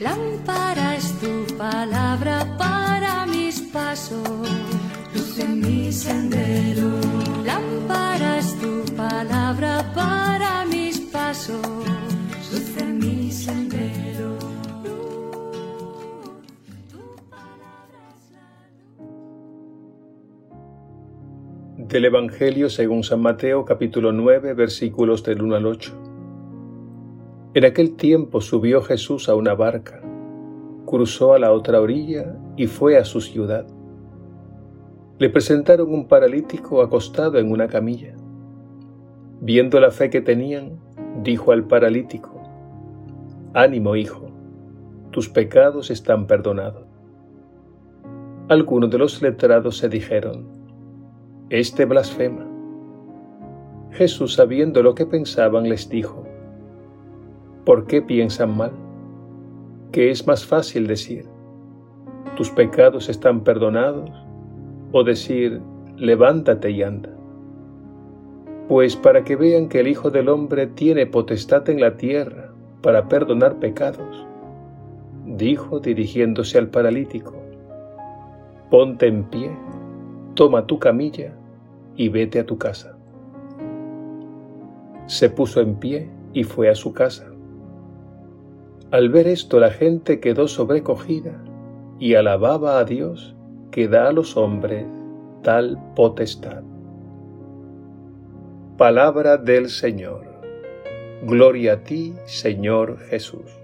Lámpara es tu palabra para mis pasos, luz en mi sendero. Lámpara es tu palabra para mis pasos, luz en mi sendero. Del Evangelio según San Mateo capítulo 9 versículos del 1 al 8. En aquel tiempo subió Jesús a una barca, cruzó a la otra orilla y fue a su ciudad. Le presentaron un paralítico acostado en una camilla. Viendo la fe que tenían, dijo al paralítico, Ánimo, hijo, tus pecados están perdonados. Algunos de los letrados se dijeron, Este blasfema. Jesús, sabiendo lo que pensaban, les dijo, ¿Por qué piensan mal? ¿Qué es más fácil decir, tus pecados están perdonados, o decir, levántate y anda. Pues para que vean que el Hijo del Hombre tiene potestad en la tierra para perdonar pecados, dijo dirigiéndose al paralítico, ponte en pie, toma tu camilla y vete a tu casa. Se puso en pie y fue a su casa. Al ver esto la gente quedó sobrecogida y alababa a Dios que da a los hombres tal potestad. Palabra del Señor. Gloria a ti, Señor Jesús.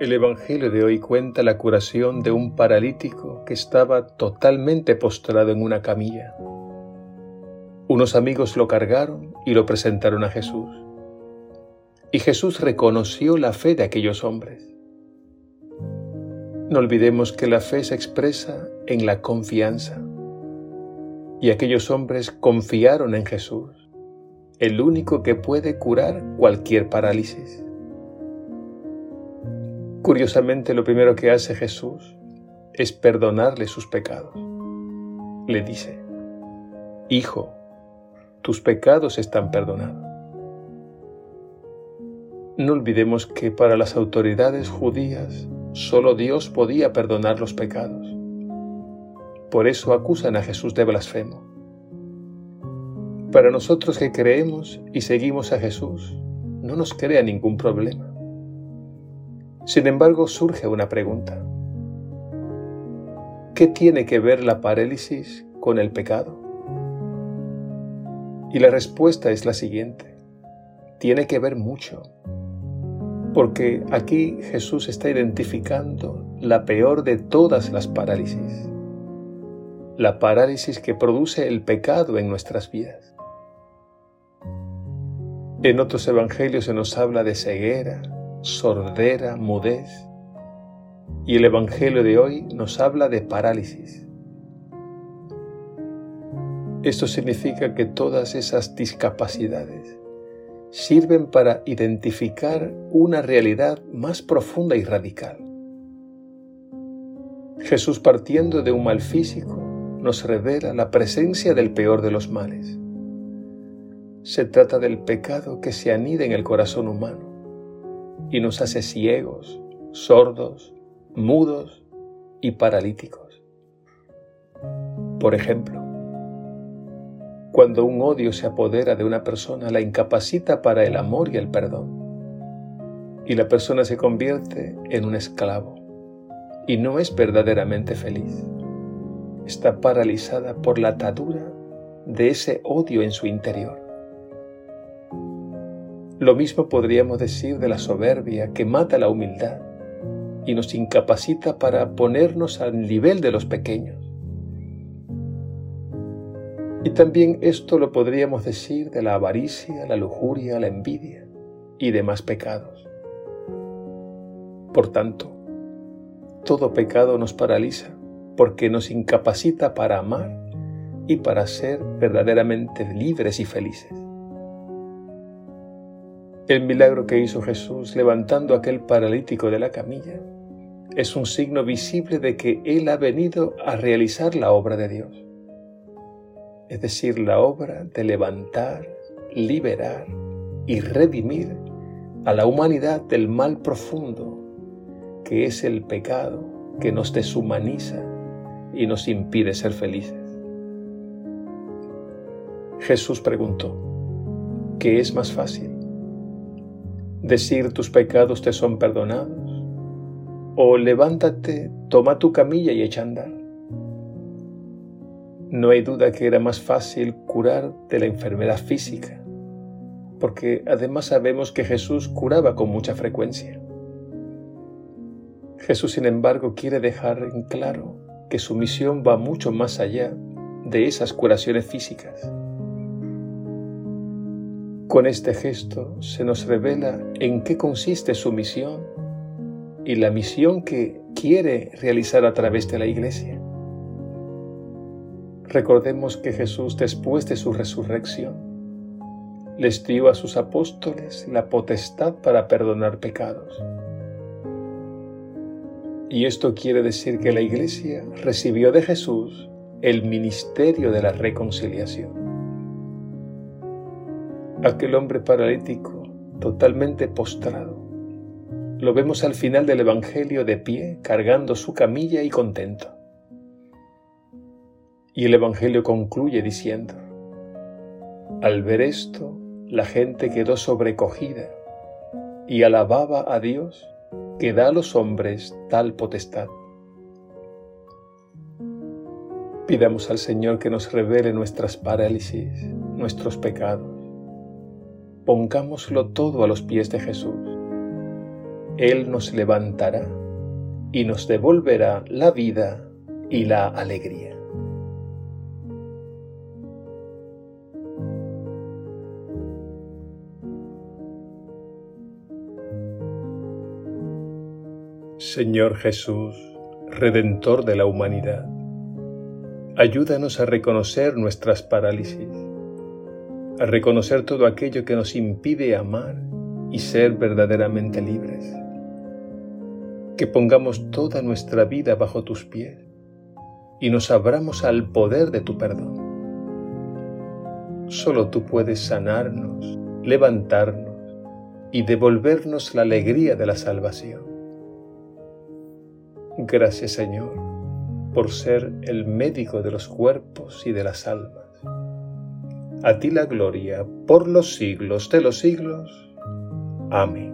El Evangelio de hoy cuenta la curación de un paralítico que estaba totalmente postrado en una camilla. Unos amigos lo cargaron y lo presentaron a Jesús. Y Jesús reconoció la fe de aquellos hombres. No olvidemos que la fe se expresa en la confianza. Y aquellos hombres confiaron en Jesús, el único que puede curar cualquier parálisis. Curiosamente, lo primero que hace Jesús es perdonarle sus pecados. Le dice, Hijo, tus pecados están perdonados. No olvidemos que para las autoridades judías solo Dios podía perdonar los pecados. Por eso acusan a Jesús de blasfemo. Para nosotros que creemos y seguimos a Jesús, no nos crea ningún problema. Sin embargo, surge una pregunta. ¿Qué tiene que ver la parálisis con el pecado? Y la respuesta es la siguiente. Tiene que ver mucho. Porque aquí Jesús está identificando la peor de todas las parálisis. La parálisis que produce el pecado en nuestras vidas. En otros evangelios se nos habla de ceguera, sordera, mudez. Y el Evangelio de hoy nos habla de parálisis. Esto significa que todas esas discapacidades sirven para identificar una realidad más profunda y radical. Jesús partiendo de un mal físico nos revela la presencia del peor de los males. Se trata del pecado que se anida en el corazón humano y nos hace ciegos, sordos, mudos y paralíticos. Por ejemplo, cuando un odio se apodera de una persona, la incapacita para el amor y el perdón. Y la persona se convierte en un esclavo y no es verdaderamente feliz. Está paralizada por la atadura de ese odio en su interior. Lo mismo podríamos decir de la soberbia que mata la humildad y nos incapacita para ponernos al nivel de los pequeños. Y también esto lo podríamos decir de la avaricia, la lujuria, la envidia y demás pecados. Por tanto, todo pecado nos paraliza porque nos incapacita para amar y para ser verdaderamente libres y felices. El milagro que hizo Jesús levantando a aquel paralítico de la camilla es un signo visible de que Él ha venido a realizar la obra de Dios, es decir, la obra de levantar, liberar y redimir a la humanidad del mal profundo que es el pecado que nos deshumaniza y nos impide ser felices. Jesús preguntó, ¿qué es más fácil? Decir tus pecados te son perdonados, o levántate, toma tu camilla y echa a andar. No hay duda que era más fácil curar de la enfermedad física, porque además sabemos que Jesús curaba con mucha frecuencia. Jesús, sin embargo, quiere dejar en claro que su misión va mucho más allá de esas curaciones físicas. Con este gesto se nos revela en qué consiste su misión y la misión que quiere realizar a través de la iglesia. Recordemos que Jesús después de su resurrección les dio a sus apóstoles la potestad para perdonar pecados. Y esto quiere decir que la iglesia recibió de Jesús el ministerio de la reconciliación aquel hombre paralítico totalmente postrado. Lo vemos al final del Evangelio de pie, cargando su camilla y contento. Y el Evangelio concluye diciendo, al ver esto, la gente quedó sobrecogida y alababa a Dios que da a los hombres tal potestad. Pidamos al Señor que nos revele nuestras parálisis, nuestros pecados pongámoslo todo a los pies de Jesús. Él nos levantará y nos devolverá la vida y la alegría. Señor Jesús, Redentor de la humanidad, ayúdanos a reconocer nuestras parálisis, a reconocer todo aquello que nos impide amar y ser verdaderamente libres. Que pongamos toda nuestra vida bajo tus pies y nos abramos al poder de tu perdón. Solo tú puedes sanarnos, levantarnos y devolvernos la alegría de la salvación. Gracias Señor por ser el médico de los cuerpos y de las almas. A ti la gloria por los siglos de los siglos. Amém.